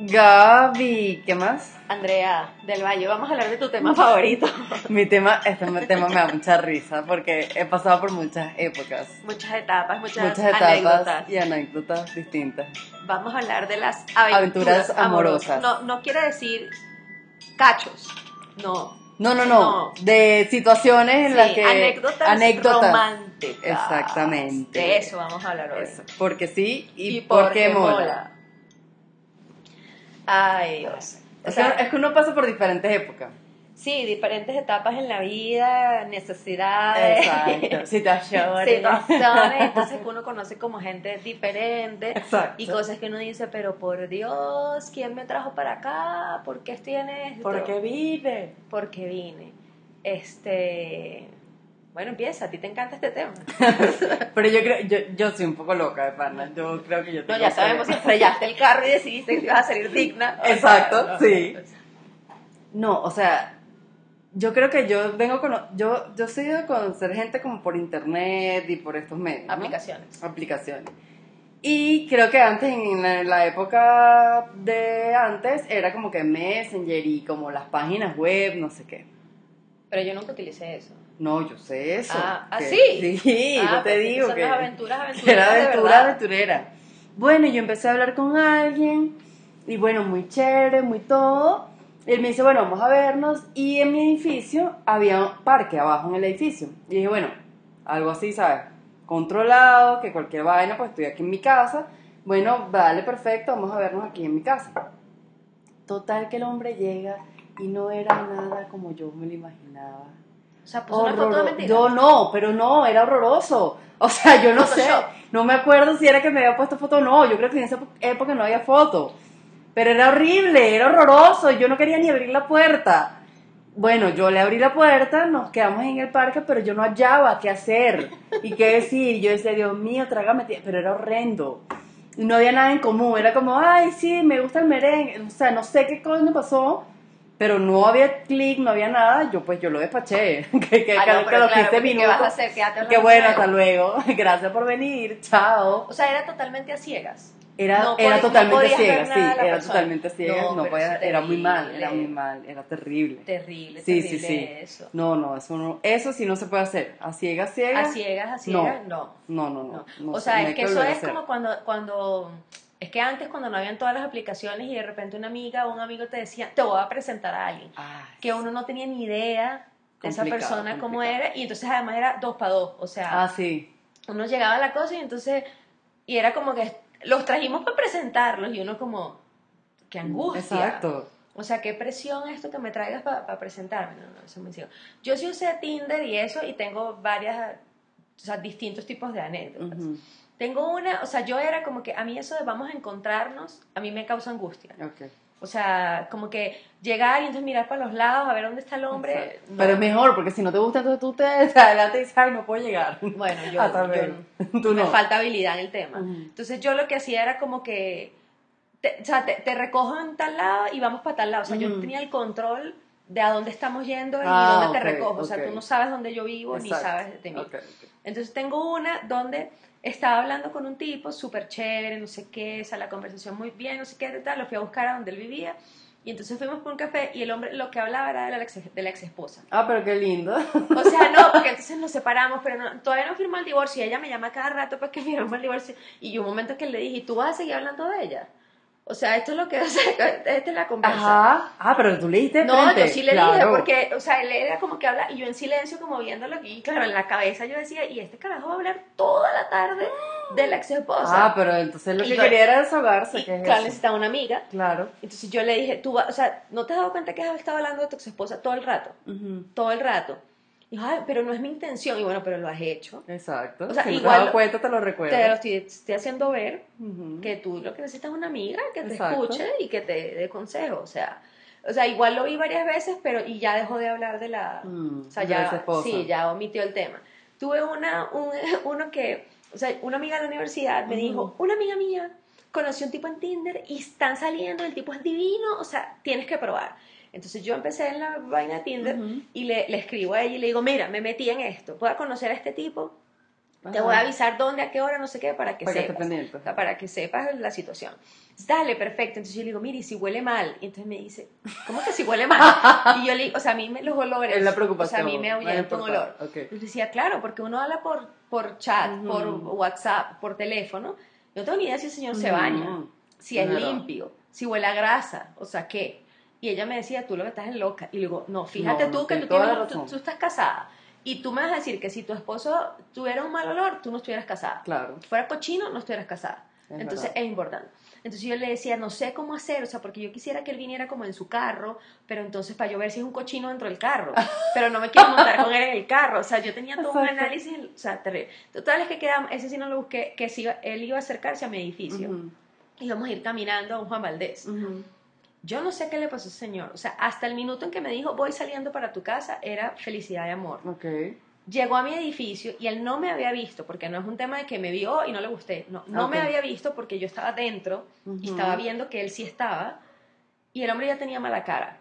Gaby, ¿qué más? Andrea del Valle, vamos a hablar de tu tema favorito. Mi tema, este tema me da mucha risa porque he pasado por muchas épocas. Muchas etapas, muchas, muchas etapas anécdotas. y anécdotas distintas. Vamos a hablar de las aventuras, Aventuras amorosas. No, no quiere decir cachos, no. No, no, no, No. de situaciones en Sí, las que... anécdotas, anécdotas. románticas. Exactamente. De eso vamos a hablar hoy. Eso, Porque sí y, Y porque, mola. Ay, Dios. O Es, que, sea, es que uno pasa por diferentes épocas. sí, diferentes etapas en la vida, necesidades. Exacto. Situaciones. situaciones, entonces uno conoce como gente diferente Exacto. y cosas que uno dice, pero por Dios, ¿quién me trajo para acá? ¿Por qué estoy en esto? ¿Por qué vive? Porque vine. Este, bueno, empieza, a ti te encanta este tema. Pero yo creo, yo, yo soy un poco loca de pana. Yo creo que yo No, tengo ya que- sabemos que estrellaste el carro y decidiste que te ibas a salir digna. Exacto, sí. No, o sea, yo creo que yo vengo con... Yo, yo soy de conocer gente como por internet y por estos medios. ¿no? Aplicaciones. Aplicaciones. Y creo que antes, en la, en la época de antes, era como que Messenger y como las páginas web, no sé qué. Pero yo nunca utilicé eso. No, yo sé eso. Ah, ¿ah, que- sí? Sí, Ah, yo te pensé que digo son que... las aventuras, que era aventura, aventurera. Bueno, yo empecé a hablar con alguien y bueno, muy chévere, muy todo. Él me dice, bueno, vamos a vernos. Y en mi edificio había un parque abajo en el edificio. Y dije, bueno, algo así, ¿sabes? Controlado, que cualquier vaina, pues estoy aquí en mi casa. Bueno, vale, perfecto, vamos a vernos aquí en mi casa. Total que el hombre llega y no era nada como yo me lo imaginaba. O sea, puso una foto de. Yo no, pero no, era horroroso. O sea, yo no sé, Photoshop. no me acuerdo si era que me había puesto foto o no. Yo creo que en esa época no había foto. Pero era horrible, era horroroso. Yo no quería ni abrir la puerta. Bueno, yo le abrí la puerta, nos quedamos en el parque, pero yo no hallaba qué hacer y qué decir. Yo decía, Dios mío, trágame, tie-". pero era horrendo. No había nada en común. Era como, ay, sí, me gusta el merengue. O sea, no sé qué coño pasó, pero no había clic, no había nada. Yo, pues, yo lo despaché. que que, Ah, que- no, que los claro, 15 porque ¿qué minutos. vas a hacer? Quédate hablando Qué bueno, hasta luego. Gracias por venir. Chao. O sea, era totalmente a ciegas. Era, No era no totalmente podías ciega, sí, era persona. totalmente ciega, No, no, podía- era muy mal, era muy mal, era terrible. Terrible, Sí, terrible sí, sí. eso. No, no, eso no, eso sí no se puede hacer. A ciegas, ciegas. A ciegas, a ciegas, no. No, no, no. no. no o se- sea, no es que eso es hacer. como cuando, cuando, es que antes cuando no habían todas las aplicaciones y de repente una amiga o un amigo te decía, te voy a presentar a alguien, Ay, que uno no tenía ni idea de esa persona cómo era y entonces además era dos para dos, o sea, Ah, sí. uno llegaba a la cosa y entonces, y era como que los trajimos para presentarlos y uno como, qué angustia. Exacto. O sea, qué presión esto que me traigas para presentarme. No, no, eso me sigo. Yo sí usé Tinder y eso y tengo varias, o sea, distintos tipos de anécdotas. Ujú, Tengo una, o sea, yo era como que a mí eso de vamos a encontrarnos, a mí me causa angustia. ok. O sea, como que llegar y entonces mirar para los lados a ver dónde está el hombre. No. Pero es mejor, porque si no te gusta, entonces tú te adelante y dices, ay, no puedo llegar. Bueno, yo, Hasta yo luego. no- Tú me falta habilidad en el tema. Ujú. Entonces yo lo que hacía era como que, te, o sea, te, te recojo en tal lado y vamos para tal lado. O sea, yo Ujú. tenía el control de a dónde estamos yendo y Ah, dónde te recojo. O sea, tú no sabes dónde yo vivo ni sabes de mí. Ok, ok. Entonces tengo una donde estaba hablando con un tipo súper chévere, no sé qué, o sea, la conversación muy bien, no sé qué, tal, lo fui a buscar a donde él vivía. Y entonces fuimos por un café y el hombre lo que hablaba era de la ex, de la ex esposa. Ah, pero qué lindo. O sea, no, porque entonces nos separamos, pero no- todavía no firmó el divorcio. Y ella me llama cada rato para que firmemos el divorcio. Y yo un momento que le dije, ¿y tú vas a seguir hablando de ella? O sea, esto es lo que, o sea, esta es la conversa. Ajá. Ah, pero tú le diste No, frente. yo sí le dije, porque, o sea, él era como que habla, y yo en silencio, como viéndolo aquí, claro, en la cabeza yo decía, y este carajo va a hablar toda la tarde de la ex esposa. Ah, pero entonces lo Y que yo- quería era desahogarse, y, que es claro, eso? necesitaba una amiga. Claro. Entonces yo le dije, tú vas, o sea, ¿no te has dado cuenta que has estado hablando de tu ex esposa todo el rato? Todo el rato. Dijo, ay, pero no es mi intención. Y bueno, pero lo has hecho. Exacto. O sea, si no te igual dado lo- cuenta, te lo Te lo recuerdo. estoy, estoy haciendo ver Ujú. que tú lo que necesitas es una amiga que te Exacto. escuche y que te dé consejo. O sea, o sea, igual lo vi varias veces, pero y ya dejó de hablar de la... Mm, o sea, ya, sí, ya omitió el tema. Tuve una, un- uno que, o sea, una amiga de la universidad me Ujú. dijo, una amiga mía conoció un tipo en Tinder y están saliendo, el tipo es divino, o sea, tienes que probar. Entonces yo empecé en la vaina de Tinder Ujú. y le, le escribo a ella y le digo, mira, me metí en esto, ¿puedo conocer a este tipo? Te voy a avisar dónde, a qué hora, no sé qué, para que Para que sepas. pendiente. O sea, para que sepas la situación. Dale, perfecto. Entonces yo le digo, mire, ¿y si huele mal? Y entonces me dice, ¿cómo que si huele mal? Y yo le digo, o sea, a mí me, los olores. Es la O preocupación. sea, a mí me ahuyenta un olor. Ok. Yo decía, claro, porque uno habla por, por chat, Ujú. por WhatsApp, por teléfono. Yo no tengo ni idea si el señor se Ujú. baña, si es Claro. limpio, si huele a grasa, o sea, ¿qué? Y ella me decía, tú lo que estás es loca. Y le digo, no, fíjate No, tú que tú, tienes, tú, estás casada. Y tú me vas a decir que si tu esposo tuviera un mal olor, tú no estuvieras casada. Claro. Si fuera cochino, no estuvieras casada. Es Entonces verdad. es importante. Entonces yo le decía, no sé cómo hacer, o sea, porque yo quisiera que él viniera como en su carro, pero entonces para yo ver si es un cochino dentro del carro, pero no me quiero montar con él en el carro, o sea, yo tenía todo un Exacto. análisis, o sea, terrible. Total es que quedamos, ese sí no lo busqué, que si iba- él iba a acercarse a mi edificio, Ujú. íbamos a ir caminando a un Juan Valdés. Yo no sé qué le pasó a ese señor, o sea, hasta el minuto en que me dijo, voy saliendo para tu casa, era felicidad y amor. Ok. Llegó a mi edificio y él no me había visto, porque no es un tema de que me vio y no le gusté, no, no me había visto porque yo estaba dentro y estaba viendo que él sí estaba y el hombre ya tenía mala cara.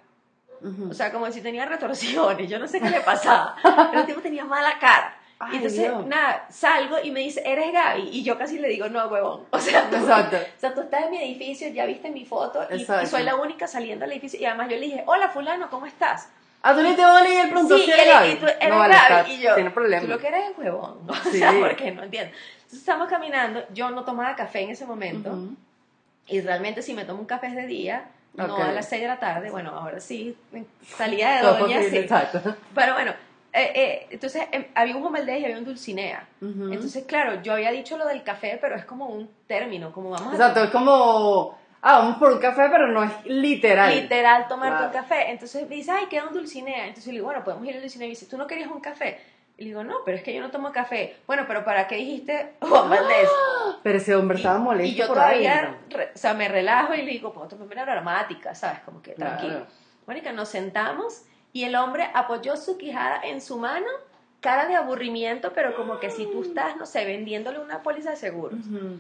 Ujú. O sea, como si tenía retorsiones, yo no sé qué le pasaba, pero el tipo tenía mala cara. Ay, y entonces, Dios. nada, salgo y me dice, ¿eres Gaby? Y yo casi le digo, no, huevón. O sea, tú, Exacto. o sea, tú estás en mi edificio, ya viste mi foto y, y soy la única saliendo del edificio. Y además yo le dije, hola fulano, ¿cómo estás? Ah, tú le te van a leer el pronto Sí, si y, eres él- Gaby. y tú eres No, vale, Gaby, y yo, Tiene problema. tú lo que eres es huevón, o Sí. sea, porque no entiendo. Entonces estamos caminando, yo no tomaba café en ese momento, Ujú. y realmente si me tomo un café es de día, no Ok. a las 6 de la tarde, bueno, ahora sí, salía de doña, sí. Exacto. Pero bueno, eh, eh, entonces em, había un Jumeldez y había un Dulcinea. Ujú. Entonces, claro, yo había dicho lo del café, pero es como un término, como vamos a Exacto, es como. Ah, vamos por un café, pero no es literal. literal tomarte Claro. un café. Entonces dice, ay, queda un Dulcinea. Entonces le digo, bueno, podemos ir al Dulcinea. Y dice, ¿tú no querías un café? Y le digo, no, pero es que yo no tomo café. Bueno, pero ¿para qué dijiste Juan Valdés? Pero ese hombre estaba molesto y yo por todavía, adentro. re- o sea, me relajo y le digo, pues tomame una aromática, ¿sabes? Como que Claro. tranquilo. Mónica, nos sentamos y el hombre apoyó su quijada en su mano, cara de aburrimiento, pero como que si tú estás, no sé, vendiéndole una póliza de seguro. Ujú.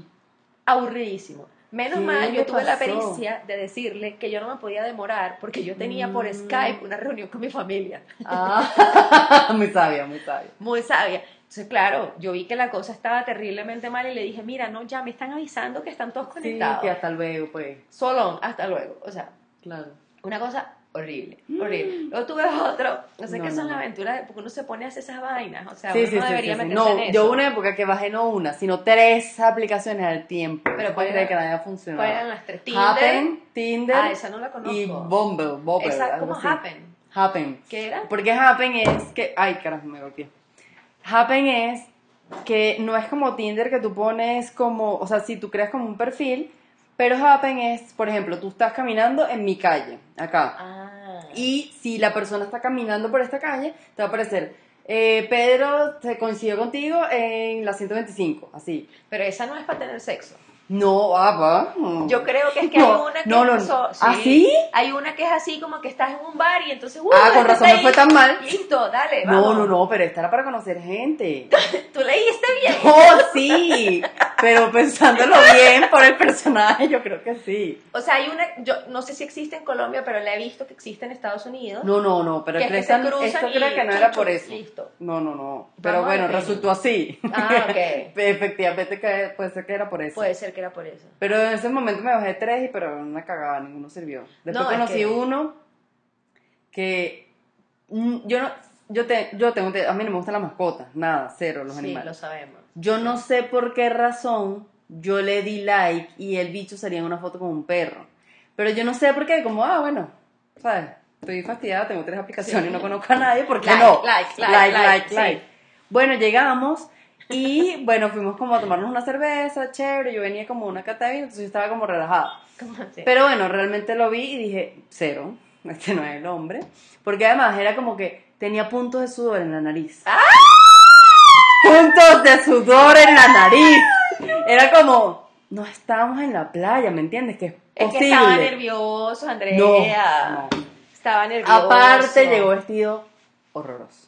Aburridísimo. Menos ¿Qué mal, yo tuve la pasó? pericia de decirle que yo no me podía demorar porque yo tenía por Mm. Skype una reunión con mi familia. Ah, muy sabia, muy sabia. Muy sabia. Entonces, claro, yo vi que la cosa estaba terriblemente mal y le dije, mira, no, ya me están avisando que están todos Sí, conectados. que hasta luego, pues. Solo, hasta luego. O sea, Claro. una cosa horrible, horrible. Luego tuve otro, no sé No, qué son no, las aventuras, porque uno se pone a hacer esas vainas. O sea, Sí, uno sí, no sí, debería sí, meterse No, en yo eso. una época que bajé no una, sino tres aplicaciones al tiempo. Pero ¿cuál era? que nada funcionaba. ¿Cuáles eran las tres? Tinder. Happen, Tinder Ah, esa no la conozco. y Bumble, Bumble, Esa, ¿Cómo así. Happen? Happen. ¿Qué era? Porque Happen es que... Ay, carajo, me golpeé. Happen es que no es como Tinder que tú pones como... O sea, si tú creas como un perfil, pero Happen es, por ejemplo, tú estás caminando en mi calle, acá. Ah. Y si la persona está caminando por esta calle, te va a aparecer, eh, Pedro se coincidió contigo en la 125, así. Pero esa no es para tener sexo. No, ah, va. Yo creo que es que No, hay una que no, no, es no. ¿Ah, sí? Hay una que es así como que estás en un bar y entonces uh, Ah, con razón no fue tan mal. Listo, dale, No, vamos. no, no, pero esta era para conocer gente. Tú leíste bien. Oh, sí, pero pensándolo bien por el personaje, yo creo que sí. O sea, hay una, yo no sé si existe en Colombia, pero la he visto que existe en Estados Unidos. No, no, no, pero que es que esto creo que no chum, era por eso. Listo. No, no, no. Pero Vamos bueno, resultó así. Ah, ok. Efectivamente, que puede ser que era por eso. Puede ser que era por eso. Pero en ese momento me bajé tres, y pero una cagada, ninguno sirvió. Después No, es conocí que- uno que mm, yo no, yo te, yo tengo, a mí no me gustan las mascotas, nada, cero los sí, animales. lo sabemos. Yo no sé por qué razón yo le di like y el bicho salía en una foto con un perro. Pero yo no sé por qué, como, ah, bueno, ¿sabes? Estoy fastidiada, tengo tres aplicaciones Sí. y no conozco a nadie, ¿por qué Like, no? like, like, like, like, like, sí. like. Bueno, llegamos y, bueno, fuimos como a tomarnos una cerveza, chévere, yo venía como una cata de vino, entonces yo estaba como relajada. Pero bueno, realmente lo vi y dije, cero, este no es el hombre. Porque además era como que tenía puntos de sudor en la nariz. ¡Ah! Puntos de sudor en la nariz. Era como, no estábamos en la playa, ¿me entiendes? Que es es que estaba nervioso, Andrea. No, no. Estaba nervioso. Aparte llegó vestido horroroso.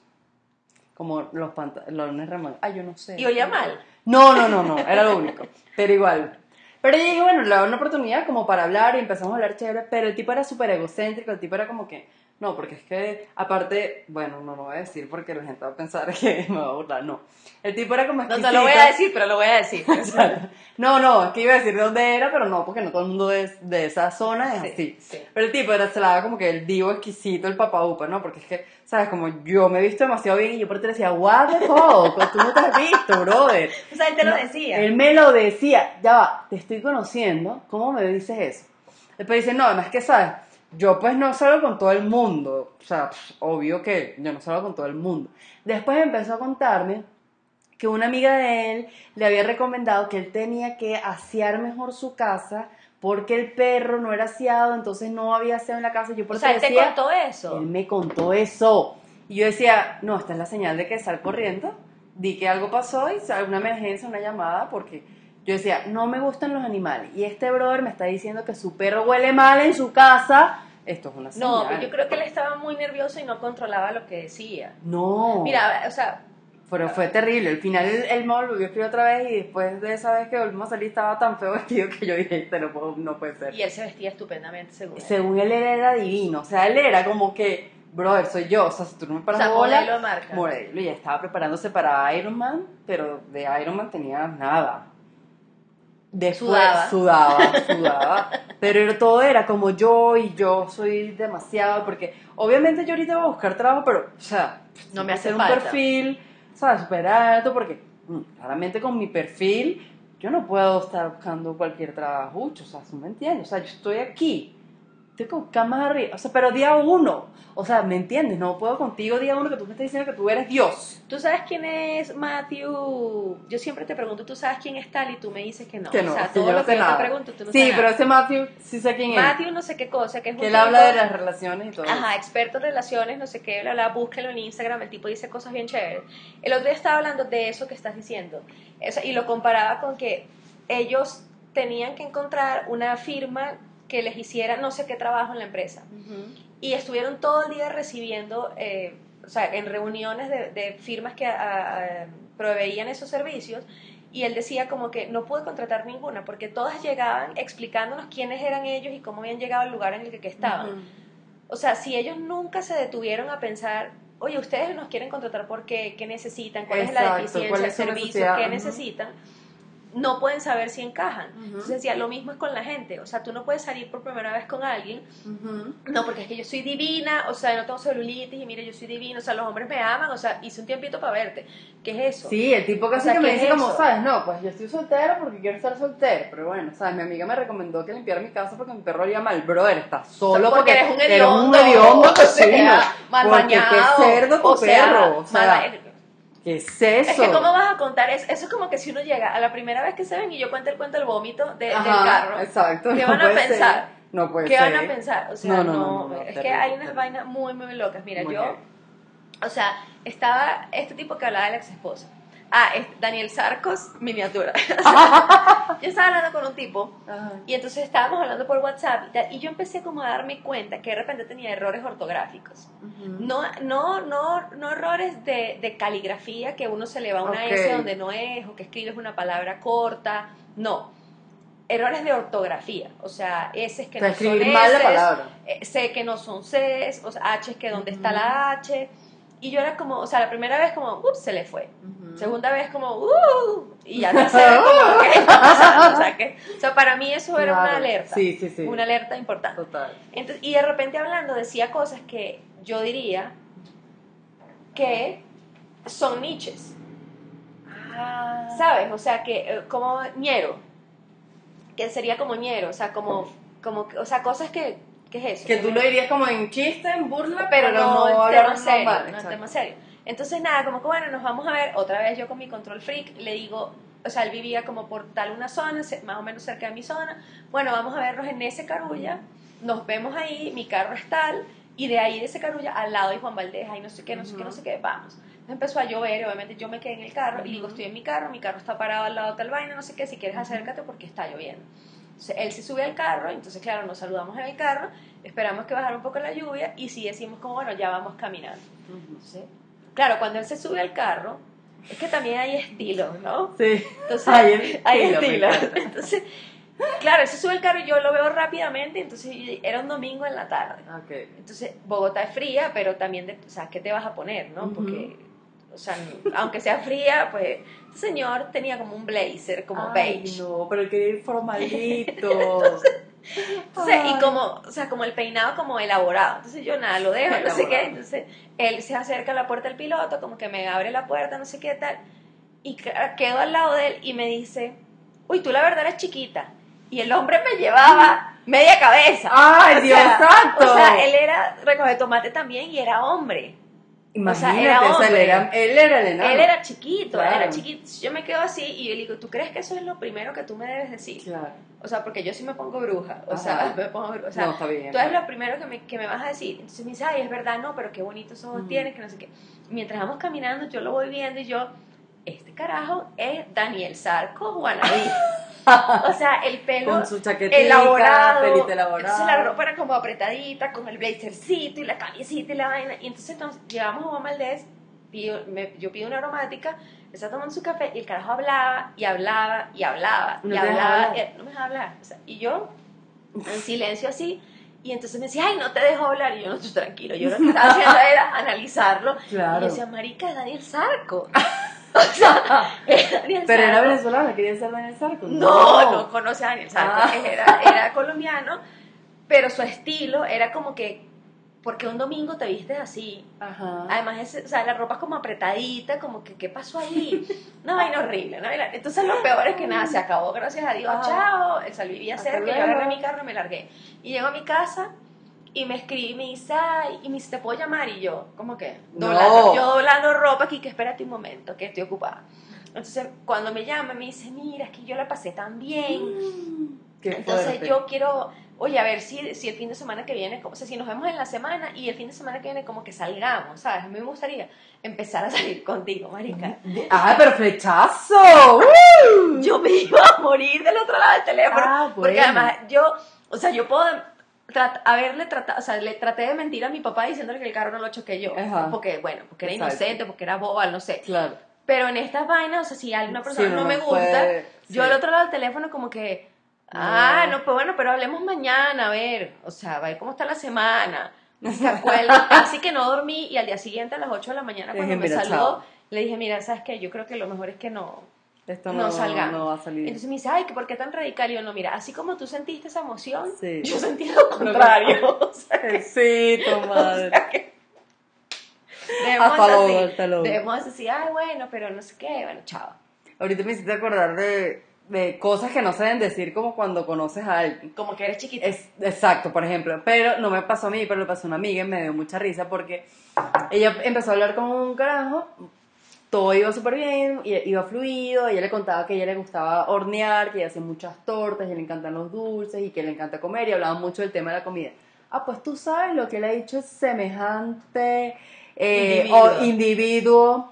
Como los pantalones remangados. Ay, yo no sé. Y olía mal. No, no, no, no, era lo único. Pero igual. Pero yo dije, bueno, le doy una oportunidad como para hablar y empezamos a hablar chévere, pero el tipo era súper egocéntrico, el tipo era como que, No, porque es que, aparte, bueno, no lo voy a decir porque la gente va a pensar que me va a burlar, no. El tipo era como No exquisito. te lo voy a decir, pero lo voy a decir. No, no, es que iba a decir de dónde era, pero no, porque no todo el mundo de, de esa zona es Sí, así. sí. Pero el tipo era, se la daba como que el divo exquisito, el papaupa, ¿no? Porque es que, ¿sabes? Como yo me he visto demasiado bien y yo por ti le decía, what the fuck, tú no te has visto, brother. O sea, él te lo No, decía. Él me lo decía, ya va, te estoy conociendo, ¿cómo me dices eso? Después dice, no, además que, ¿sabes? Yo pues no salgo con todo el mundo, o sea, pff, obvio que yo no salgo con todo el mundo. Después empezó a contarme que una amiga de él le había recomendado que él tenía que asear mejor su casa porque el perro no era aseado, entonces no había aseado en la casa. Yo por O eso sea, él te contó eso. él me contó eso. Y yo decía, no, esta es la señal de que sal corriendo. Di que algo pasó y una emergencia, una llamada, porque yo decía, no me gustan los animales. Y este brother me está diciendo que su perro huele mal en su casa. Esto es una señal. No, pero yo creo que él estaba muy nervioso y no controlaba lo que decía. No. Mira, o sea, Pero fue terrible. Al final él, él me volvió a escribir otra vez y después de esa vez que volvimos a salir estaba tan feo vestido que yo dije, este no, puedo- no puede ser. y él se vestía estupendamente, según él. Según él, él era divino. O sea, él era como que, brother, soy yo. O sea, si tú no me O paras sea, bola, modelo de marca. Modelo, y ya estaba preparándose para Iron Man, pero de Iron Man tenía nada. Después, Sudaba. sudaba, sudaba. Pero todo era como yo y yo soy demasiado, porque obviamente yo ahorita voy a buscar trabajo, pero, o sea, No me hace hacer un falta. perfil, ¿sabes? Súper alto, porque mm, claramente con mi perfil yo no puedo estar buscando cualquier trabajo, o sea, ¿tú me entiendes? O sea, yo estoy aquí, tengo que buscar más arriba, o sea, pero día uno, o sea, ¿me entiendes? No puedo contigo día uno que tú me estás diciendo que tú eres Dios. ¿Tú sabes quién es Matthew? Yo siempre te pregunto, ¿tú sabes quién es tal? Y tú me dices que no. Que no, o sea, todo yo lo que yo nada. te pregunto, tú no sí, sabes pero nada. ese Matthew sí sé quién es. Matthew no sé qué cosa, que es que él habla de las relaciones y todo. Ajá, experto en relaciones, no sé qué, bla, bla, búsquelo en Instagram, el tipo dice cosas bien chéveres. El otro día estaba hablando de eso que estás diciendo, y lo comparaba con que ellos tenían que encontrar una firma que les hiciera no sé qué trabajo en la empresa. Y estuvieron todo el día recibiendo, eh, o sea, en reuniones de, de firmas que a- a- proveían esos servicios, y él decía como que no pude contratar ninguna, porque todas llegaban explicándonos quiénes eran ellos y cómo habían llegado al lugar en el que, estaban. O sea, si ellos nunca se detuvieron a pensar, oye, ustedes nos quieren contratar por qué, necesitan, cuál es la deficiencia, el servicio, qué necesitan, no pueden saber si encajan. Ujú. Entonces decía, lo mismo es con la gente. O sea, tú no puedes salir por primera vez con alguien, no, porque es que yo soy divina, o sea, no tengo celulitis y mire, yo soy divina, o sea, los hombres me aman, o sea, hice un tiempito para verte. ¿Qué es eso? Sí, el tipo casi O sea, que me ¿qué dice es como? ¿sabes? No, pues yo estoy soltero porque quiero estar soltero. Pero bueno, ¿sabes? Mi amiga me recomendó que limpiara mi casa porque mi perro olía mal. Brother, estás solo Porque porque, eres un eres hediondo, hediondo o sea, mal bañado, cerdo tu o perro. O sea, ¿qué es eso? Es que cómo vas a contar eso, eso es como que si uno llega a la primera vez que se ven y yo cuento el cuento del vómito de- Ajá, del carro, Exacto. ¿qué no van a ser. pensar? No puede ¿qué ser. van a pensar? O sea, No, no, es que hay unas vainas muy, muy locas. Mira, Muy yo, o sea, estaba este tipo que hablaba de la ex esposa. Ah, es Daniel Sarcos, miniatura. yo estaba hablando con un tipo Ajá. y entonces estábamos hablando por WhatsApp y, tal, y yo empecé como a darme cuenta que de repente tenía errores ortográficos. No, no, no, no errores de, de caligrafía que uno se le va una Ok. S donde no es o que escribes una palabra corta, no. Errores de ortografía, o sea, S que no son escribir mal la Ss, palabra. eh, C que no son Cs, o sea, H que donde está la H. Y yo era como, o sea, la primera vez como, ups, se le fue. Segunda vez como, uh, y ya tercera como, ¿qué está pasando? O sea, que, o sea, para mí eso era una alerta. Sí, sí, sí. Una alerta importante. Total. Entonces, y de repente hablando decía cosas que yo diría que son niches, Ah. ¿sabes? O sea, que eh, como ñero, que sería como ñero, o sea, como, como, o sea, cosas que, ¿qué es eso? Que tú lo dirías como en chiste, en burla, pero no, en tema serio, no en exacto. tema serio. Entonces, nada, como que bueno, nos vamos a ver otra vez yo con mi control freak, le digo, o sea, él vivía como por tal una zona, más o menos cerca de mi zona, bueno, vamos a vernos en ese carulla, nos vemos ahí, mi carro es tal, y de ahí de ese carulla al lado de Juan Valdez, ahí no sé qué, no sé qué, no sé qué, vamos. Entonces empezó a llover, y obviamente yo me quedé en el carro, y digo, estoy en mi carro, mi carro está parado al lado de tal vaina, no sé qué, si quieres acércate porque está lloviendo. Entonces, él se sube al carro, entonces claro, nos saludamos en el carro, esperamos que bajara un poco la lluvia, y si decimos como, bueno, ya vamos caminando. Ujú. Entonces, claro, cuando él se sube al carro, es que también hay estilos, ¿no? Sí. Entonces, Hay estilo, hay encanta. Entonces, Claro, él se sube el carro y yo lo veo rápidamente, entonces era un domingo en la tarde. Ok. Entonces, Bogotá es fría, pero también, de, o sea, ¿qué te vas a poner, no? Porque, o sea, aunque sea fría, pues, este señor tenía como un blazer, como Ay, beige. no, pero ir formalito. Entonces, y como, o sea, como el peinado como elaborado. Entonces yo nada, lo dejo, no sé qué. Elaborado. Entonces él se acerca a la puerta del piloto, como que me abre la puerta, no sé qué tal. Y ca- quedo al lado de él y me dice, uy, tú la verdad eres chiquita. Y el hombre me llevaba media cabeza. ¡Ay, O Dios sea, santo! O sea, él era recoge tomate también y era hombre. Imagínate, era o sea, él hombre. era, él era el enano. Él era chiquito, Claro. era chiquito. Yo me quedo así y yo le digo, ¿tú crees que eso es lo primero que tú me debes decir? Claro. O sea, porque yo sí me pongo bruja. O Ajá. sea, me pongo bruja. O sea, no, está bien. tú eres lo primero que me, que me vas a decir. Entonces me dice, ay, es verdad, no, pero qué bonitos ojos tienes, que no sé qué. Mientras vamos caminando, yo lo voy viendo y yo, este carajo es Daniel Sarco Guanabí. o sea, el pelo Con su elaborado. pelito elaborado. Entonces la ropa era como apretadita, con el blazercito y la camisita y la vaina. Y entonces nos llegamos a Juan Valdés, pido- me- yo pido una aromática, está tomando su café y el carajo hablaba y hablaba y hablaba No y hablaba. y- no me dejaba hablar. O sea, y yo en silencio así. Y entonces me decía, ay, no te dejo hablar. Y yo, no, estoy tranquilo. Yo lo que estaba haciendo era analizarlo. Y yo decía, marica, es Daniel Sarco. O sea, es Daniel Pero era Sarco. venezolano, quería ser Daniel Sarco. No, no conoce a Daniel Sarco. Ah. Era, era colombiano, pero su estilo era como que, porque un domingo te vistes así. Ajá. Además, ese- o sea, la ropa es como apretadita, como que, ¿qué pasó ahí? Una vaina horrible, vaina- Entonces, lo peor es que nada, se acabó, gracias a Dios, Ajá. chao. El sal vivía Hasta cerca, yo agarré mi carro y me largué. Y llego a mi casa y me escribe y me dice, ay, y me dice, ¿te puedo llamar? Y yo, como que, No. doblando, yo doblando ropa aquí, que espérate un momento, que estoy ocupada. Entonces, cuando me llama, me dice, mira, es que yo la pasé tan bien. Qué Entonces fuerte. yo quiero, oye, a ver si, si el fin de semana que viene, o sea, si nos vemos en la semana y el fin de semana que viene como que salgamos, ¿sabes? A mí me gustaría empezar a salir contigo, marica. ¡Ah, pero flechazo! ¡Uh! Yo me iba a morir del otro lado del teléfono. Ah, Porque bueno. además yo, o sea, yo puedo trat- haberle tratado, o sea, le traté de mentir a mi papá diciéndole que el carro no lo choqué yo. Ajá. Porque, bueno, porque era Exacto. inocente, porque era boba, no sé. Claro. Pero en estas vainas, o sea, si a una persona Sí, no, no me gusta, puede- yo sí. al otro lado del teléfono como que, ah, no, pues bueno, pero hablemos mañana, a ver, o sea, a ver cómo está la semana. ¿Se acuerdan? Así que no dormí y al día siguiente a las 8 de la mañana cuando dije, me "Mira, saludó, chao". le dije, mira, ¿sabes qué? Yo creo que lo mejor es que no, Esto no, no, salgamos. no va a salir. Entonces me dice, ay, ¿que ¿por qué tan radical? Y yo, no, mira, así como tú sentiste esa emoción, Sí. yo sentí lo contrario. O sea, que- Sí, tu madre. así, hasta luego. debemos decir, ay, bueno, pero no sé qué, bueno, chao. Ahorita me hiciste acordar de, de cosas que no se deben decir como cuando conoces a alguien. Como que eres chiquita. Es, exacto, por ejemplo. Pero no me pasó a mí, pero le pasó a una amiga y me dio mucha risa porque ella empezó a hablar con un carajo, todo iba súper bien, iba fluido, ella le contaba que a ella le gustaba hornear, que ella hace muchas tortas, y le encantan los dulces y que le encanta comer y hablaba mucho del tema de la comida. Ah, pues tú sabes lo que él ha dicho es semejante eh, Individuo. o individuo.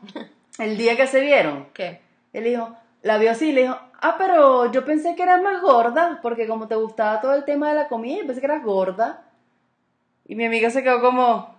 El día que se vieron, ¿Qué? él dijo, la vio así y le dijo, ah, pero yo pensé que eras más gorda, porque como te gustaba todo el tema de la comida, yo pensé que eras gorda. Y mi amiga se quedó como,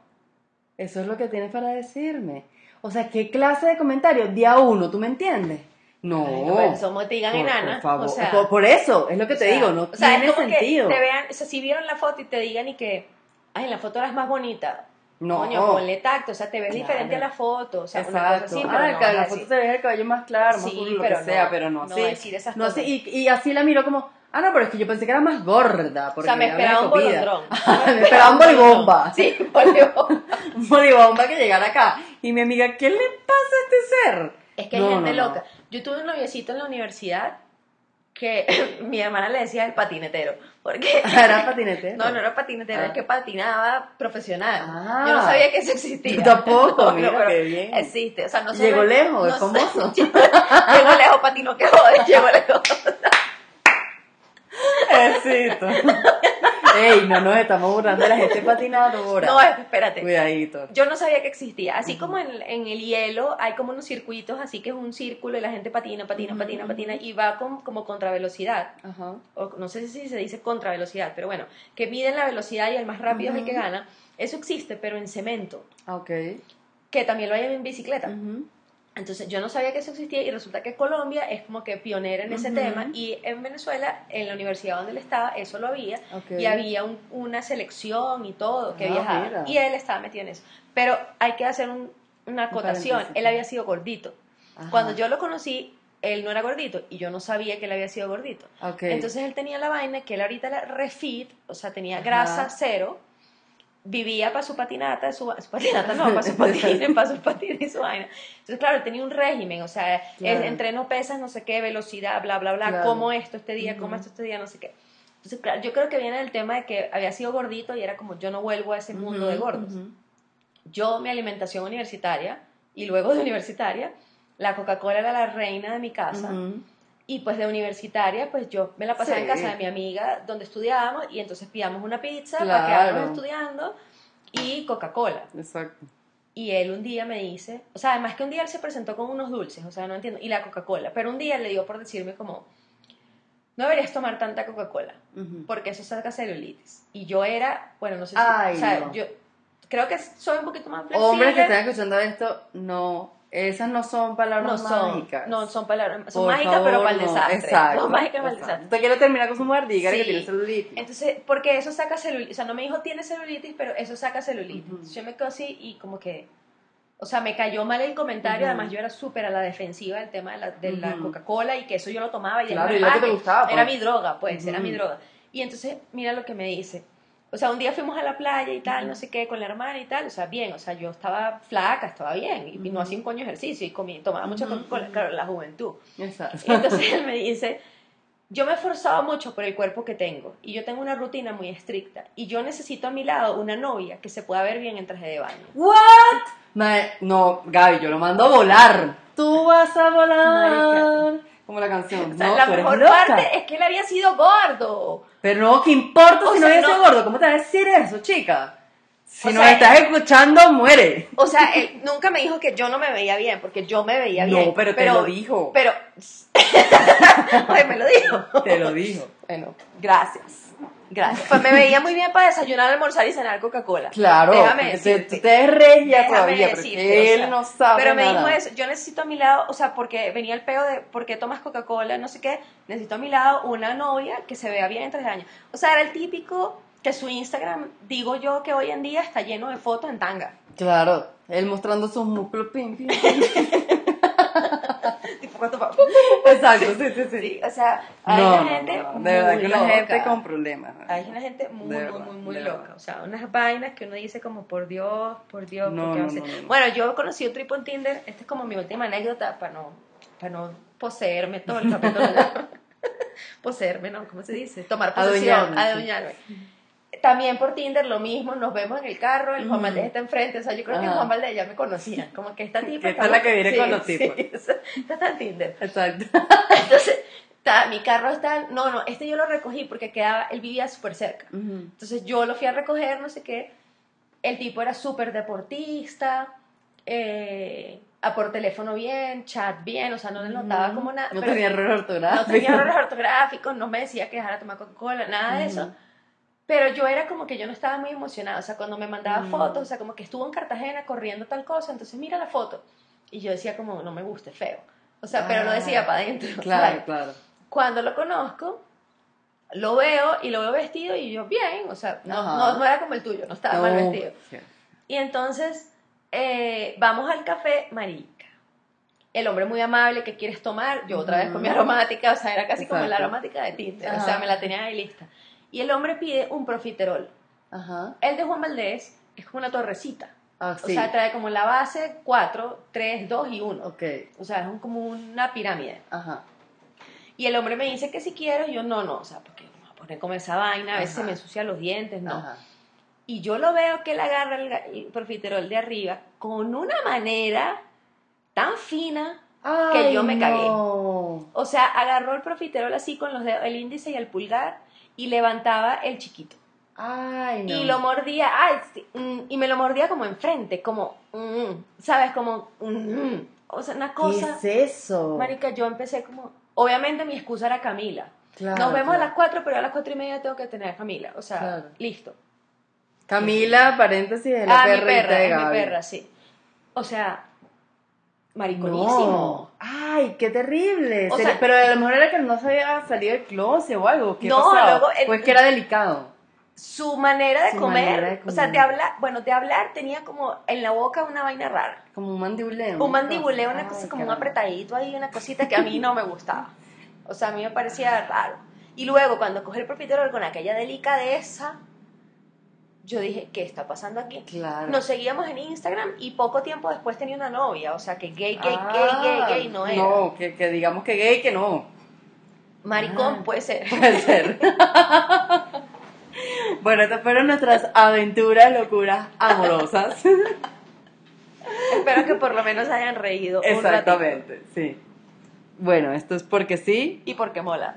eso es lo que tienes para decirme. O sea, ¿qué clase de comentario? Día uno, ¿tú me entiendes? No. Ay, no, somos digan por, enana. por favor. O sea, por, por eso, es lo que te sea, digo, no o sea, es tiene que sentido. te vean, o sea, si vieron la foto y te digan y que, ay, en la foto eras más bonita. No. Coño, ponle tacto, o sea, te ves Claro. diferente a la foto, o sea, una Exacto. cosa así, ah, pero no la foto te ves el cabello más claro, más Sí, lo pero que sea, no, pero no, no así. decir esas no, cosas. sí, y, y así la miró como, ah, no, pero es que yo pensé que era más gorda. O Porque sea, me esperaba un bolondrón. me esperaba un bolibomba. Sí, bolibomba. un bolibomba que llegara acá. Y mi amiga, ¿qué le pasa a este ser? Es que hay No, gente no, no. loca. Yo tuve un noviecito en la universidad que mi hermana le decía el patinetero. Porque Era patinete. No, no era patinetero, Ah. es que patinaba profesional. Ah. Yo no sabía que eso existía. Yo tampoco, No, mira, qué bien. Existe, o sea, no Llegó lejos, es no famoso. Llegó lejos, patino que jode, llegó lejos. Éxito. Ey, no nos estamos burlando de la gente patinadora. No, espérate. Cuidadito. Yo no sabía que existía. Así como en, en el hielo hay como unos circuitos, así que es un círculo y la gente patina, patina, patina, patina y va con, como contra velocidad. Ajá. o no sé si se dice contra velocidad, pero bueno, que miden la velocidad y el más rápido es el que gana. Eso existe, pero en cemento, Ok. que también lo hay en bicicleta. Entonces yo no sabía que eso existía y resulta que Colombia es como que pionera en ese tema y en Venezuela, en la universidad donde él estaba, eso lo había y había un- una selección y todo que Ah, viajaba mira. y él estaba metido en eso. Pero hay que hacer un- una acotación, él había sido gordito. Ajá. Cuando yo lo conocí, él no era gordito y yo no sabía que él había sido gordito. Entonces él tenía la vaina que él ahorita era refit, o sea, tenía Ajá. grasa cero, vivía para su patinata, su, su patinata no, para sus patines, para sus patines y su vaina. Entonces, claro, tenía un régimen, o sea, Claro. entreno pesas, no sé qué, velocidad, bla, bla, bla, Claro. como esto este día, como Ujú. esto este día, no sé qué. Entonces, claro, yo creo que viene del tema de que había sido gordito y era como, yo no vuelvo a ese mundo de Ujú, gordos. ujú. Yo, mi alimentación universitaria, y luego de universitaria, la Coca-Cola era la reina de mi casa. Y pues de universitaria, pues yo me la pasaba en casa de mi amiga donde estudiábamos y entonces pidamos una pizza para Claro. quedarnos estudiando y Coca-Cola. Exacto. Y él un día me dice, o sea, además que un día él se presentó con unos dulces, o sea, no entiendo, y la Coca-Cola, pero un día le dio por decirme como, no deberías tomar tanta Coca-Cola, Ujú. porque eso saca celulitis. Y yo era, bueno, no sé si, Ay, o sea, no. yo creo que soy un poquito más flexible. Hombres que estén escuchando esto, no, esas no son no palabras son, mágicas. no son palabras, son Por mágicas favor, pero para el no. desastre. Exacto. Son mágicas para el desastre. Usted quiere terminar con su mujer, dígale Sí. que tiene celulitis. Entonces, porque eso saca celulitis, o sea, no me dijo tiene celulitis, pero eso saca celulitis. Yo me quedo así y como que, o sea, me cayó mal el comentario, además yo era súper a la defensiva del tema de la, de la. Coca-Cola y que eso yo lo tomaba y Claro, era y lo que te normal, gustaba, pues. Era mi droga, pues, era mi droga. Y entonces, mira lo que me dice. O sea, un día fuimos a la playa y tal, no sé qué, con la hermana y tal, o sea, bien, o sea, yo estaba flaca, estaba bien, y no hacía un coño ejercicio y comí, tomaba Ujú, Coca-Cola, ujú. claro, la juventud. Exacto. Y entonces él me dice, yo me he esforzado mucho por el cuerpo que tengo y yo tengo una rutina muy estricta y yo necesito a mi lado una novia que se pueda ver bien en traje de baño. ¿What? No, Gaby, yo lo mando a volar. Tú vas a volar. Marica. Como la canción. O sea, no, la mejor parte es que él había sido gordo. Pero no, ¿qué importa O si sea, no hubiese no- gordo? ¿Cómo te vas a decir eso, chica? Si O nos sea, estás escuchando, muere. O sea, él nunca me dijo que yo no me veía bien, porque yo me veía No, bien. pero te lo dijo. Pero, Ay, me lo dijo. Te lo dijo. Bueno, gracias. Gracias. Pues me veía muy bien para desayunar, almorzar y cenar Coca-Cola. Claro, Déjame decirte. usted es regia Déjame todavía, decirte, porque o él sea, no sabe Pero me nada. dijo eso, yo necesito a mi lado, o sea, porque venía el peo de por qué tomas Coca-Cola, no sé qué, necesito a mi lado una novia que se vea bien en tres años. O sea, era el típico que su Instagram, digo yo que hoy en día está lleno de fotos en tanga. Claro, él mostrando sus músculos pim, pim, pim. Tipo, ¿cuánto va? Exacto, sí, sí, sí. Sí, o sea, hay no, una no, gente no, muy de verdad que una loca. gente con problemas. Hay una gente muy, muy, verdad, muy, muy de loca. verdad. O sea, unas vainas que uno dice como, por Dios, por Dios, No, ¿por qué no, no, no. Bueno, yo conocí un tripo en Tinder. Esta es como mi última anécdota para no, para no poseerme todo el capítulo. poseerme, ¿no? ¿Cómo se dice? Tomar posesión, Adueñarme, sí. También por Tinder lo mismo, nos vemos en el carro, el Juan. Valdés está enfrente, o sea, yo creo que el Ajá. Juan Valdés ya me conocía, como que esta tipa... Que esta es la que viene con los tipos. Sí, esta está en Tinder. Exacto. Entonces, mi carro está, no, no, este yo lo recogí porque quedaba, él vivía súper cerca. Entonces yo lo fui a recoger, no sé qué. El tipo era súper deportista, eh, a por teléfono bien, chat bien, o sea, no le notaba como nada. No tenía error ortográfico. no tenía errores ortográficos, no me decía que dejara de tomar Coca-Cola, nada de eso. Pero yo era como que yo no estaba muy emocionada, o sea, cuando me mandaba Mm. fotos, o sea, como que estuvo en Cartagena corriendo tal cosa, entonces mira la foto. Y yo decía como, no me gusta, feo. O sea, pero lo Ah, decía para adentro. Claro, ¿sabes? claro. Cuando lo conozco, lo veo y lo veo vestido y yo, bien, o sea, no, no, no era como el tuyo, no estaba mal No, vestido. sí. Y entonces eh, vamos al café, marica. El hombre muy amable, ¿qué quieres tomar? Yo otra vez con mi Ujú. aromática, o sea, era casi como la Exacto. aromática de Tinder, o Ajá. sea, me la tenía ahí lista. Y el hombre pide un profiterol. Ajá. El de Juan Valdés es como una torrecita. Ah, O sí. sea, trae como la base 4, 3, 2 y 1. Ok. O sea, es un- como una pirámide. Ajá. Y el hombre me dice que si quiero, y yo no, no, o sea, porque me voy a poner como esa vaina, a veces Ajá. se me ensucian los dientes, no. Ajá. Y yo lo veo que él agarra el, profiterol de arriba con una manera tan fina. Ay, yo me cagué. no. O sea, agarró el profiterol así con los dedos, el índice y el pulgar y levantaba el chiquito. Ay, no. Y lo mordía, ay, sí, mm, y me lo mordía como enfrente, como, mm, ¿sabes? Como, mm, o sea, una cosa. ¿Qué es eso? Marica, yo empecé como. Obviamente mi excusa era Camila. Claro, Nos vemos a las 4, pero a las 4 y media tengo que tener a Camila. O sea, Claro. listo. Camila, paréntesis, es la ah, mi perra, de es mi perra, sí. O sea, mariconísimo. No. Ay, qué terrible. O sea- pero a lo mejor era que no se había salido del closet o algo. ¿Qué No, pasaba? luego el- Pues que era delicado. Su manera de Su comer, manera de o sea, de hablar, bueno, de hablar tenía como en la boca una vaina rara. Como un mandibuleo. Un mandibuleo, una Ay, cosa como un apretadito ahí, una cosita que a mí no me gustaba. O sea, a mí me parecía raro. Y luego, cuando coge el profiterol con aquella delicadeza, yo dije, ¿qué está pasando aquí? Claro. Nos seguíamos en Instagram y poco tiempo después tenía una novia. O sea, que gay, gay, Ah, gay, gay, gay no era. No, que, que digamos que gay, que no. Maricón Ah. puede ser. Puede ser. bueno, estas fueron nuestras aventuras, locuras amorosas. Espero que por lo menos hayan reído. un ratito. Exactamente, sí. Bueno, esto es porque sí. Y porque mola.